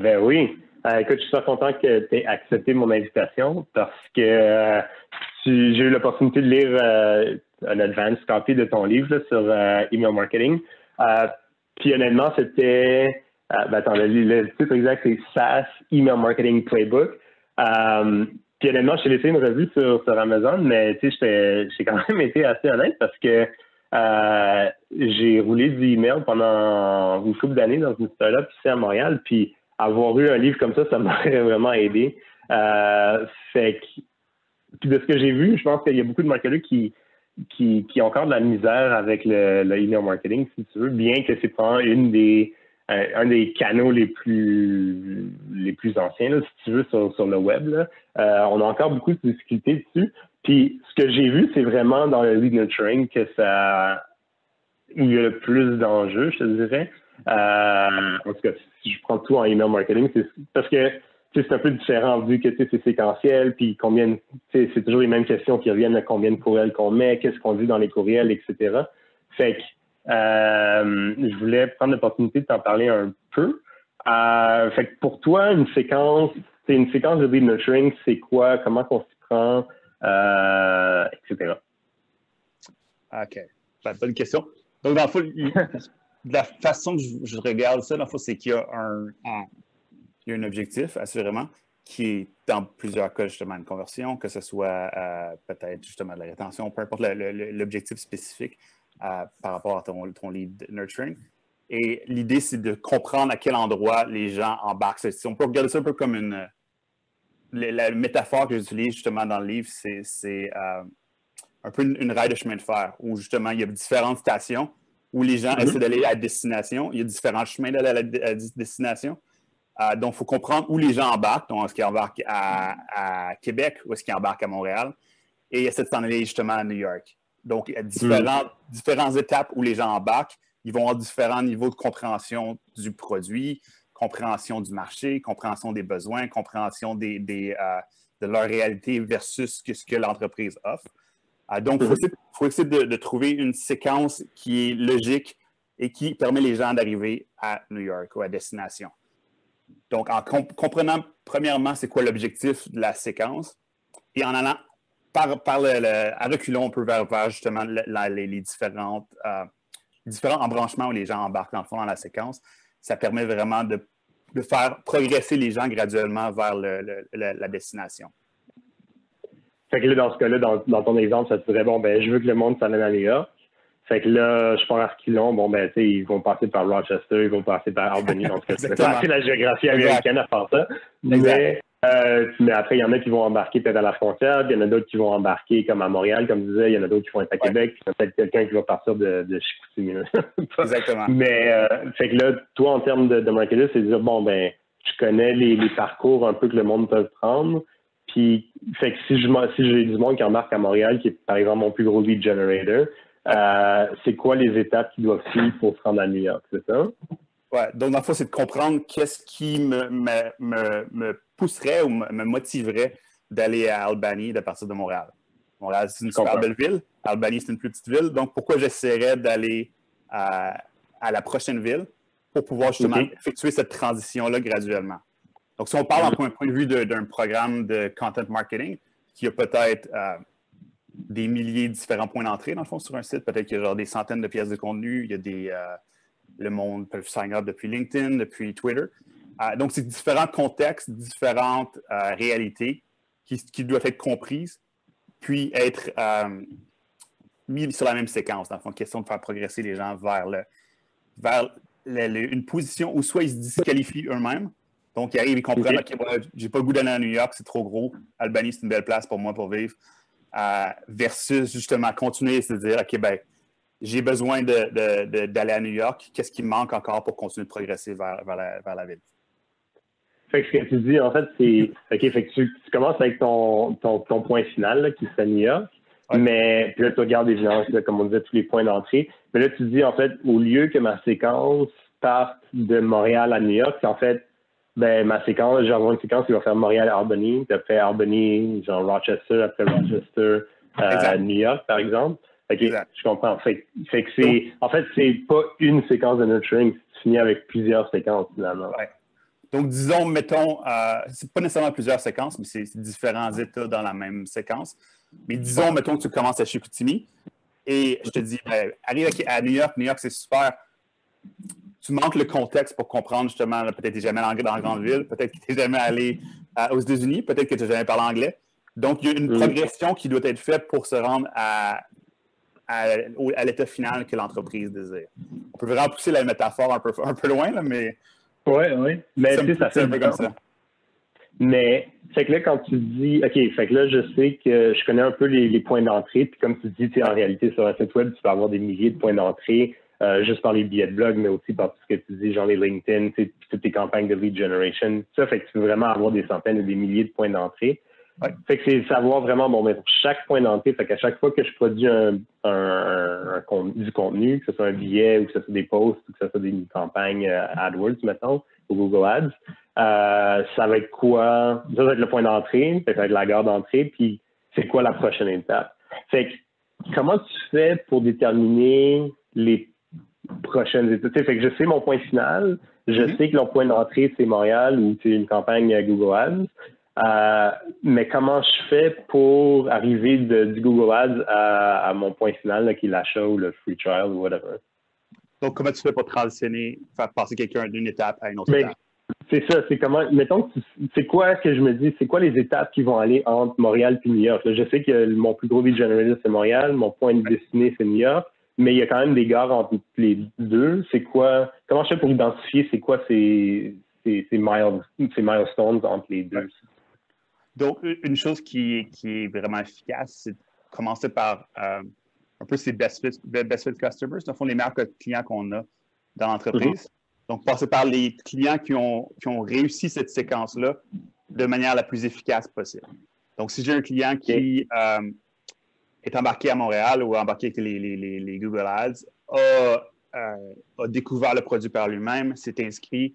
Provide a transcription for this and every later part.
Ben oui. Euh, écoute, je suis très content que tu aies accepté mon invitation parce que euh, j'ai eu l'opportunité de lire euh, un advance copy de ton livre sur email marketing. puis honnêtement, c'était. ben attends, le, titre exact, c'est SaaS Email Marketing Playbook. puis honnêtement, j'ai laissé une revue sur, sur Amazon, mais tu sais, j'ai quand même été assez honnête parce que j'ai roulé du email pendant une couple d'années dans une startup ici à Montréal. Puis avoir eu un livre comme ça, ça m'aurait vraiment aidé. Euh, fait puis de ce que j'ai vu, je pense qu'il y a beaucoup de marketeurs qui, qui, qui, ont encore de la misère avec le, le email marketing, si tu veux, bien que c'est pas une des un, des canaux les plus les plus anciens, si tu veux, sur, sur le web. Là. Euh, on a encore beaucoup de difficultés dessus. Puis ce que j'ai vu, c'est vraiment dans le lead nurturing que ça où il y a le plus d'enjeux, je te dirais. Euh, en tout cas, si je prends tout en email marketing, c'est parce que c'est un peu différent vu que c'est séquentiel, puis combien, c'est toujours les mêmes questions qui reviennent à combien de courriels qu'on met, qu'est-ce qu'on dit dans les courriels, etc. Fait que euh, je voulais prendre l'opportunité de t'en parler un peu. Euh, fait que pour toi, une séquence, c'est une séquence de lead nurturing, c'est quoi, comment on s'y prend, etc. OK. Ben, bonne question. Donc, dans le fond, la façon que je, regarde ça, dans c'est qu'il y a un, un objectif, assurément, qui est dans plusieurs cas, justement, une conversion, que ce soit euh, peut-être justement de la rétention, peu importe l'objectif spécifique euh, par rapport à ton, lead nurturing. Et l'idée, c'est de comprendre à quel endroit les gens embarquent. On peut regarder ça un peu comme une. La, métaphore que j'utilise justement dans le livre, c'est euh, un peu une, une, raille de chemin de fer où justement il y a différentes stations où les gens essaient d'aller à destination. Il y a différents chemins d'aller à destination. Euh, donc, il faut comprendre où les gens embarquent. Donc, est-ce qu'ils embarquent à, Québec ou est-ce qu'ils embarquent à Montréal? Et essaient de s'en aller justement à New York. Donc, il y a différentes, différentes étapes où les gens embarquent. Ils vont avoir différents niveaux de compréhension du produit, compréhension du marché, compréhension des besoins, compréhension des, euh, de leur réalité versus ce que l'entreprise offre. Ah, donc, il faut, essayer, de, trouver une séquence qui est logique et qui permet les gens d'arriver à New York ou à destination. Donc, en comprenant premièrement c'est quoi l'objectif de la séquence et en allant par, par le, à reculons un peu vers, justement les, différentes, euh, différents embranchements où les gens embarquent dans le fond dans la séquence, ça permet vraiment de, faire progresser les gens graduellement vers la destination. Fait que là, dans ce cas-là, dans, ton exemple, ça te dirait, bon, ben, je veux que le monde s'amène à New York. Fait que là, je pars à Reculon, bon, ben, tu sais, ils vont passer par Rochester, ils vont passer par Albany. donc, c'est la géographie américaine à faire ça. Mais, euh, mais après, il y en a qui vont embarquer peut-être à la frontière, il y en a d'autres qui vont embarquer comme à Montréal, comme je disais, il y en a d'autres qui vont être à Québec, puis il y a peut-être quelqu'un qui va partir de, de Chicoutimi. Exactement. Mais, euh, fait que là, toi, en termes de, de marketing, c'est dire, bon, ben, je connais les, les parcours un peu que le monde peut prendre. Puis, fait que si je si j'ai du monde qui embarque à Montréal, qui est par exemple mon plus gros lead generator, euh, c'est quoi les étapes qu'ils doivent suivre pour se rendre à New York, c'est ça? Oui, donc dans le fond, c'est de comprendre qu'est-ce qui me, me, me, pousserait ou me, motiverait d'aller à Albany de partir de Montréal. Montréal, c'est une super belle ville. Albany, c'est une plus petite ville. Donc, pourquoi j'essaierais d'aller à, à, la prochaine ville pour pouvoir justement effectuer cette transition-là graduellement? Donc, si on parle d'un point de vue d'un programme de content marketing qui a peut-être euh, des milliers de différents points d'entrée, dans le fond, sur un site, peut-être qu'il y a genre des centaines de pièces de contenu, il y a des. Euh, le monde peut sign up depuis LinkedIn, depuis Twitter. Euh, donc, c'est différents contextes, différentes réalités qui, qui, doivent être comprises, puis être mis sur la même séquence, dans le fond, question de faire progresser les gens vers, le, vers une position où soit ils se disqualifient eux-mêmes, donc, ils arrivent, ils comprennent, OK, j'ai pas le goût d'aller à New York, c'est trop gros. Albanie, c'est une belle place pour moi pour vivre. Euh, versus justement continuer à se dire, OK, ben, j'ai besoin d'aller à New York. Qu'est-ce qui me manque encore pour continuer de progresser vers, la, ville? Fait que ce que tu dis, en fait, c'est OK, fait que tu, commences avec ton, ton, point final qui c'est New York. Mais puis là, tu regardes évidemment, comme on disait, tous les points d'entrée. Mais là, tu dis, en fait, au lieu que ma séquence parte de Montréal à New York, c'est en fait ben, ma séquence, j'ai une séquence qui va faire Montréal-Albany, après Albany, genre Rochester, après Rochester, euh, New York, par exemple. OK, je comprends. Fait, fait que c'est, en fait, c'est pas une séquence de nurturing, tu finis avec plusieurs séquences, finalement. Ouais. Donc, disons, mettons, euh, c'est pas nécessairement plusieurs séquences, mais c'est différents états dans la même séquence. Mais disons, mettons que tu commences à Chicoutimi et je te dis, ben, arrive à New York, New York, c'est super. Tu manques le contexte pour comprendre justement, peut-être que tu n'es jamais allé dans la grande ville, peut-être que tu n'es jamais allé euh, aux États-Unis, peut-être que tu n'as jamais parlé anglais. Donc, il y a une progression qui doit être faite pour se rendre à, à, l'état final que l'entreprise désire. On peut vraiment pousser la métaphore un peu, un peu loin, là, mais. Oui, oui. Mais tu sais, ça fait un peu comme ça. Mais, fait que là, quand tu dis, OK, fait que là, je sais que je connais un peu les, points d'entrée, puis comme tu dis, en réalité, sur un site web, tu peux avoir des milliers de points d'entrée, euh, juste par les billets de blog, mais aussi par tout ce que tu dis, genre les LinkedIn, toutes tes campagnes de lead generation. Ça fait que tu peux vraiment avoir des centaines et des milliers de points d'entrée. Fait que c'est savoir vraiment, bon, mais pour chaque point d'entrée, fait qu'à chaque fois que je produis un, un, du contenu, que ce soit un billet ou que ce soit des posts ou que ce soit des campagnes euh, AdWords, mettons, ou Google Ads, euh, ça va être quoi? Ça va être le point d'entrée, ça va être la gare d'entrée, puis c'est quoi la prochaine étape? Fait que, comment tu fais pour déterminer les prochaines étapes? Fait que je sais mon point final, je mm-hmm. sais que le point d'entrée, c'est Montréal ou c'est une campagne Google Ads. Euh, mais comment je fais pour arriver du Google Ads à, mon point final, qui est l'achat ou le free trial ou whatever? Donc, comment tu fais pour transitionner, faire passer quelqu'un d'une étape à une autre étape? C'est ça, c'est comment, mettons, c'est quoi que je me dis, c'est quoi les étapes qui vont aller entre Montréal et New York? je sais que mon plus gros lead generalist, c'est Montréal, mon point de destinée, c'est New York, mais il y a quand même des gares entre les deux. C'est quoi, comment je fais pour identifier c'est quoi ces, ces, ces, milestones entre les deux? Donc, une chose qui, est vraiment efficace, c'est de commencer par euh, un peu ces best fit, best fit customers, dans le fond, les meilleurs clients qu'on a dans l'entreprise. Mm-hmm. Donc, passer par les clients qui ont, ont réussi cette séquence-là de manière la plus efficace possible. Donc, si j'ai un client qui euh, est embarqué à Montréal ou embarqué avec les, Google Ads, a, euh, a, découvert le produit par lui-même, s'est inscrit,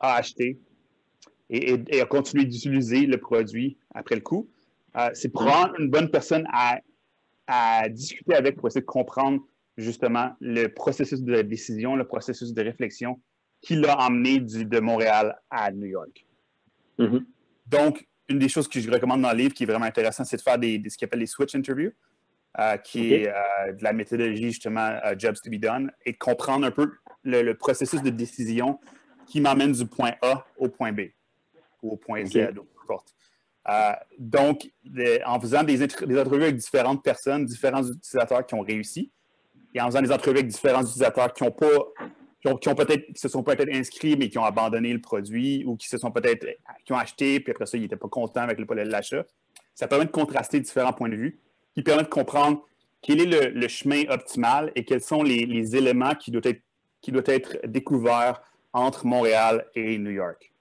a acheté, et, à continuer d'utiliser le produit après le coup. Euh, c'est prendre une bonne personne à, discuter avec pour essayer de comprendre justement le processus de décision, le processus de réflexion qui l'a emmené de Montréal à New York. Mm-hmm. Donc, une des choses que je recommande dans le livre qui est vraiment intéressant, c'est de faire des, ce qu'on appelle les switch interviews, euh, qui est euh, de la méthodologie justement Jobs to be done, et de comprendre un peu le processus de décision qui m'emmène du point A au point B ou au point Z, ou peu importe. Euh, donc, en faisant des, entrevues avec différentes personnes, différents utilisateurs qui ont réussi, et en faisant des entrevues avec différents utilisateurs qui ont pas, qui ont, peut-être, se sont peut-être inscrits, mais qui ont abandonné le produit, ou qui se sont peut-être, qui ont acheté, puis après ça, ils n'étaient pas contents avec l'achat. Ça permet de contraster différents points de vue, qui permet de comprendre quel est le, chemin optimal et quels sont les, les, éléments qui doivent être, qui doivent être découverts entre Montréal et New York.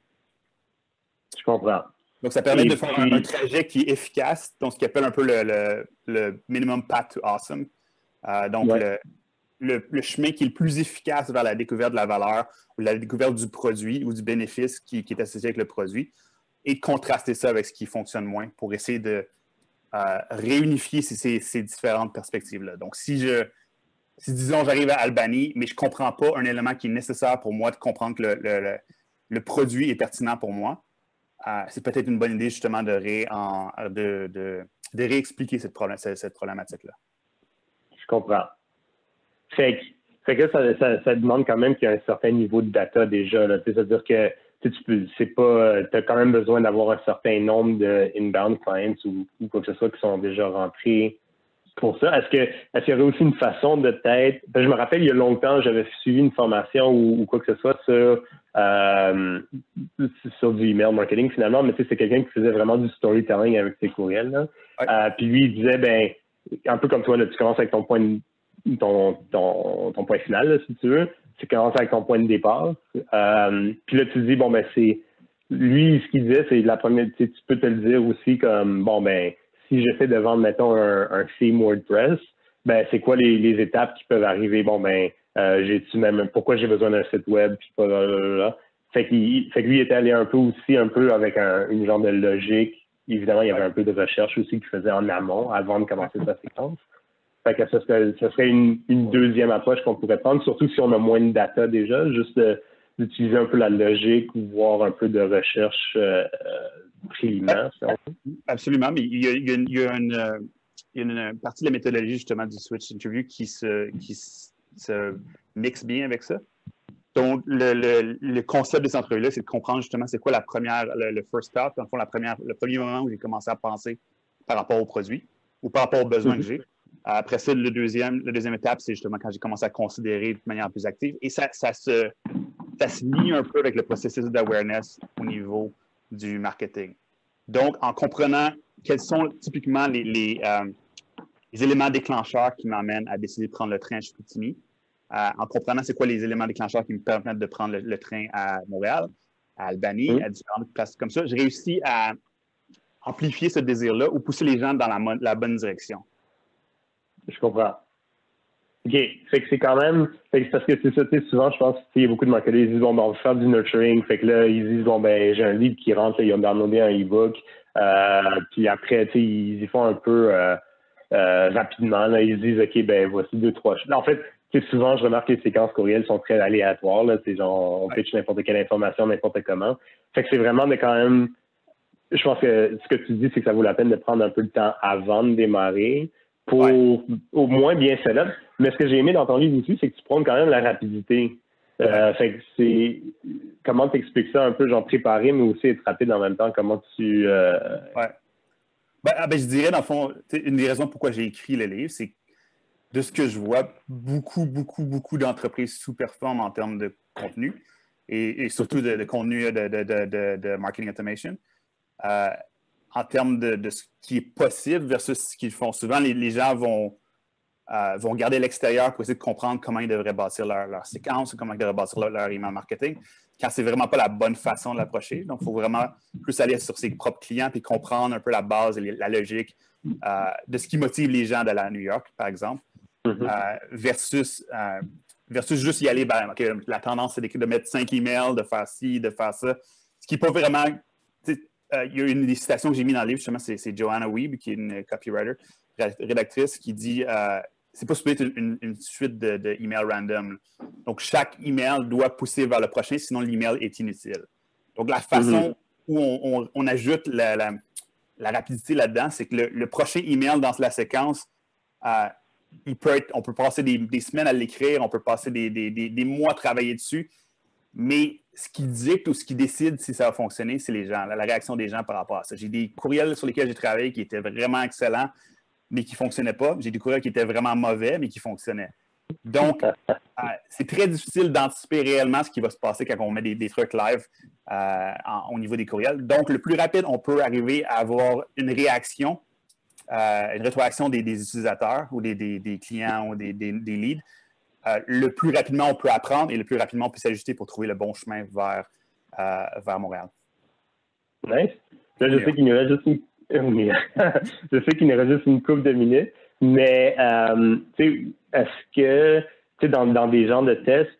Je comprends. Donc, ça permet de faire un, trajet qui est efficace, donc ce qu'on appelle un peu le, minimum path to awesome. Euh, donc, le, chemin qui est le plus efficace vers la découverte de la valeur ou la découverte du produit ou du bénéfice qui, est associé avec le produit et contraster ça avec ce qui fonctionne moins pour essayer de euh, réunifier ces, différentes perspectives-là. Donc, si je, disons, j'arrive à Albanie, mais je ne comprends pas un élément qui est nécessaire pour moi de comprendre que le produit est pertinent pour moi, ah, c'est peut-être une bonne idée justement de, de, réexpliquer cette, problématique-là. Je comprends. Fait que, ça, demande quand même qu'il y ait un certain niveau de data déjà. C'est-à-dire que tu c'est pas, as quand même besoin d'avoir un certain nombre de inbound clients ou, quoi que ce soit qui sont déjà rentrés pour ça. Est-ce que est-ce qu'il y aurait aussi une façon de peut-être. Je me rappelle il y a longtemps, j'avais suivi une formation ou, quoi que ce soit sur euh, sur du email marketing finalement, mais tu sais, c'est quelqu'un qui faisait vraiment du storytelling avec ses courriels. Euh, puis lui, il disait ben un peu comme toi, tu commences avec ton point ton, ton, point final, si tu veux. Tu commences avec ton point de départ. Euh, puis là, tu dis bon ben c'est lui, ce qu'il disait, c'est la première, tu peux te le dire aussi comme bon ben si j'essaie de vendre, mettons, un, un theme WordPress, ben, c'est quoi les, étapes qui peuvent arriver? Bon, ben, euh, j'ai-tu même, pourquoi j'ai besoin d'un site web, puis pas là, Fait, qu'il, fait que lui, était allé un peu aussi, un peu avec un, une genre de logique. Évidemment, il y avait un peu de recherche aussi qu'il faisait en amont avant de commencer sa séquence. Fait que ce serait, ce serait une, une, deuxième approche qu'on pourrait prendre, surtout si on a moins de data déjà, juste de, d'utiliser un peu la logique ou voir un peu de recherche euh, préliminaire. Absolument, mais il y a, il y a, une, une, partie de la méthodologie justement du Switch Interview qui se, qui se mixe bien avec ça. Donc, le, le, concept de cette entrevue-là, c'est de comprendre justement c'est quoi la première, le, first thought, dans le fond, la première, le premier moment où j'ai commencé à penser par rapport au produit ou par rapport aux besoins que mm-hmm. j'ai. Après ça, le deuxième, la deuxième étape, c'est justement quand j'ai commencé à considérer de manière plus active. Et ça, ça, se, ça se lie un peu avec le processus d'awareness au niveau du marketing. Donc, en comprenant quels sont typiquement les, les, euh, les éléments déclencheurs qui m'amènent à décider de prendre le train à Chicoutimi, euh, en comprenant c'est quoi les éléments déclencheurs qui me permettent de prendre le, train à Montréal, à Albanie, à différentes places comme ça, j'ai réussi à amplifier ce désir-là ou pousser les gens dans la, bonne direction. Je comprends. OK. Fait que c'est quand même. Fait que parce que c'est ça, tu sais, souvent, je pense qu'il y a beaucoup de marketeurs, ils disent, bon, ben, on va faire du nurturing. Fait que là, ils disent, bon, ben, j'ai un lead qui rentre, ils ont downloadé un e-book. Euh, puis après, tu sais, ils y font un peu euh, rapidement. Là, ils disent, OK, ben, voici deux, trois choses. En fait, souvent, je remarque que les séquences courriels sont très aléatoires. Là. Genre, on pitch n'importe quelle information, n'importe comment. Fait que c'est vraiment de quand même. Je pense que ce que tu dis, c'est que ça vaut la peine de prendre un peu de temps avant de démarrer pour au moins bien setup. Mais ce que j'ai aimé dans ton livre aussi, c'est que tu prends quand même la rapidité. Euh, fait que c'est comment tu expliques ça un peu, genre préparer, mais aussi être rapide en même temps. Comment tu. Euh... Ouais. Ben, ah, ben, je dirais, dans le fond, une des raisons pourquoi j'ai écrit le livre, c'est de ce que je vois, beaucoup, beaucoup, beaucoup d'entreprises sous-performent en termes de contenu et, surtout de, contenu de, marketing automation. Euh, en termes de, ce qui est possible versus ce qu'ils font. Souvent, les, gens vont, euh, vont garder l'extérieur pour essayer de comprendre comment ils devraient bâtir leur, séquence, comment ils devraient bâtir leur, email marketing, quand c'est vraiment pas la bonne façon de l'approcher. Donc, il faut vraiment plus aller sur ses propres clients et comprendre un peu la base et la logique euh, de ce qui motive les gens d'aller à New York, par exemple. Mm-hmm. Euh, versus, euh, versus juste y aller, ben, la tendance, c'est de mettre cinq emails, de faire ci, de faire ça. Ce qui n'est pas vraiment. Euh, il y a une des citations que j'ai mis dans le livre, justement, c'est Joanna Weeb, qui est une copywriter, rédactrice, qui dit c'est pas supposé être une, suite d'emails de, random. Donc, chaque email doit pousser vers le prochain, sinon l'email est inutile. Donc, la façon mm-hmm. où on, ajoute la, la, rapidité là-dedans, c'est que le, le, prochain email dans la séquence peut on peut passer des, semaines à l'écrire, on peut passer des, mois à travailler dessus, mais ce qui dicte ou ce qui décide si ça va fonctionner, c'est les gens, la, réaction des gens par rapport à ça. J'ai des courriels sur lesquels j'ai travaillé qui étaient vraiment excellents, mais qui ne fonctionnaient pas. J'ai des courriels qui étaient vraiment mauvais, mais qui fonctionnaient. Donc, euh, c'est très difficile d'anticiper réellement ce qui va se passer quand on met des, trucs live euh, au niveau des courriels. Donc, le plus rapide, on peut arriver à avoir une réaction euh, une rétroaction des, utilisateurs ou des, clients ou des, leads, euh, le plus rapidement on peut apprendre et le plus rapidement on peut s'ajuster pour trouver le bon chemin vers, euh, vers Montréal. Nice. Là, je sais qu'il nous reste juste une... je sais qu'il nous reste juste une couple de minutes, mais est-ce que dans, dans des genres de tests,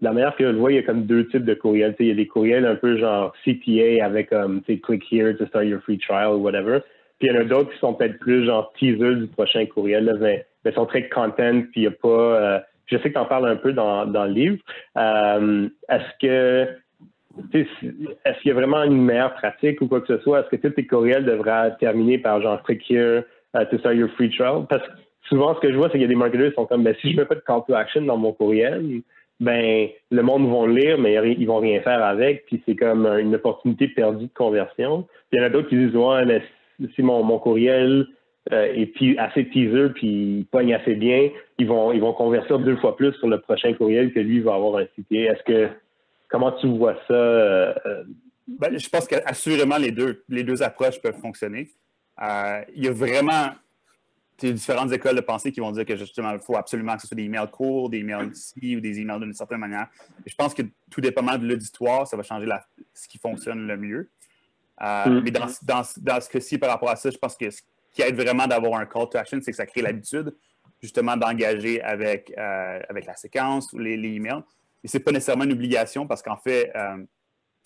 la manière que je le vois, il y a comme deux types de courriels. Il y a des courriels un peu genre CPA avec um, click here to start your free trial ou whatever. Puis il y en a d'autres qui sont peut-être plus genre teaser du prochain courriel, mais, mais sont très content, puis il n'y a pas. Euh, je sais que tu en parles un peu dans, dans le livre. Euh, est-ce que est-ce qu'il y a vraiment une meilleure pratique ou quoi que ce soit? Est-ce que tous tes courriels devraient terminer par genre click here uh, to start your free trial? Parce que souvent, ce que je vois, c'est qu'il y a des marketeurs qui sont comme ben, si je ne mets pas de call to action dans mon courriel, ben le monde va le lire, mais ils vont rien faire avec, puis c'est comme une opportunité perdue de conversion. Puis il y en a d'autres qui disent Ouais, mais si mon, courriel euh, est assez teaser puis il pogne assez bien, ils vont, ils vont convertir deux fois plus sur le prochain courriel que lui va avoir un CTA. Est-ce que comment tu vois ça? Euh, euh? Ben, je pense qu'assurément les deux, les deux approches peuvent fonctionner. il y a vraiment différentes écoles de pensée qui vont dire que justement, il faut absolument que ce soit des emails courts, des emails ici ou des emails d'une certaine manière. je pense que tout dépendamment de l'auditoire, ça va changer ce qui fonctionne le mieux. Mm. Mais dans, dans, dans ce cas-ci, par rapport à ça, je pense que ce qui aide vraiment d'avoir un call to action, c'est que ça crée l'habitude justement d'engager avec, euh, avec la séquence ou les, emails. Et ce n'est pas nécessairement une obligation parce qu'en fait, euh,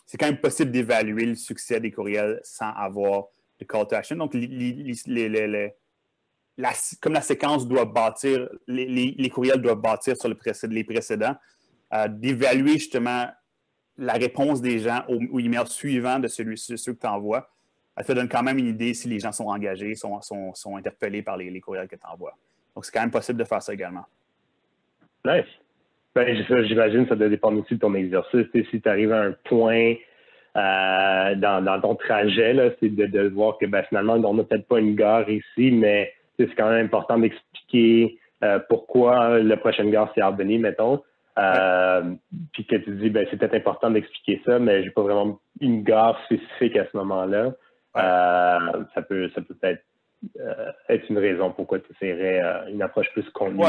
c'est quand même possible d'évaluer le succès des courriels sans avoir de call to action. Donc, comme la séquence doit bâtir, les, courriels doivent bâtir sur le les précédents, d'évaluer justement la réponse des gens au, email suivant de celui ceux que tu envoies, te donne quand même une idée si les gens sont engagés, sont, sont, interpellés par les, courriels que tu envoies. Donc, c'est quand même possible de faire ça également. Nice. Ben, j'imagine que ça doit dépendre aussi de ton exercice. si tu arrives à un point euh, dans, ton trajet, c'est de, voir que ben, finalement, on n'a peut-être pas une gare ici, mais c'est quand même important d'expliquer euh, pourquoi la prochaine gare, c'est Albany, mettons. Euh, puis que tu dis, ben, c'est peut-être important d'expliquer ça, mais j'ai pas vraiment une gare spécifique à ce moment-là. Ça peut ça peut être être une raison pourquoi tu essaierais une approche plus convenue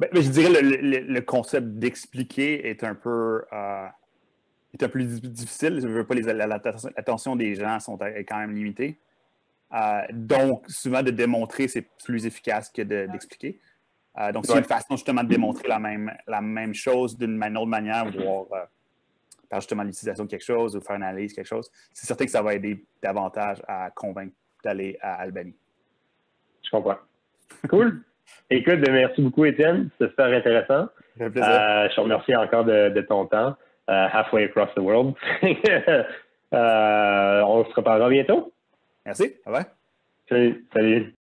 ben, mais je dirais le, le, concept d'expliquer est un peu euh, est un peu difficile. Je veux pas les l'attention des gens sont est quand même limitée. Euh, donc, souvent de démontrer, c'est plus efficace que d'expliquer. Euh, donc, c'est une façon justement de démontrer la même, la même chose d'une autre manière, voir par justement l'utilisation de quelque chose ou faire une analyse de quelque chose. C'est certain que ça va aider davantage à convaincre d'aller à Albany. Je comprends. Cool. Écoute, ben, merci beaucoup, Étienne. C'est super intéressant. Un euh, je te remercie encore de, ton temps. Euh, halfway across the world. Euh, on se reparlera bientôt. Merci. Bye bye. Salut.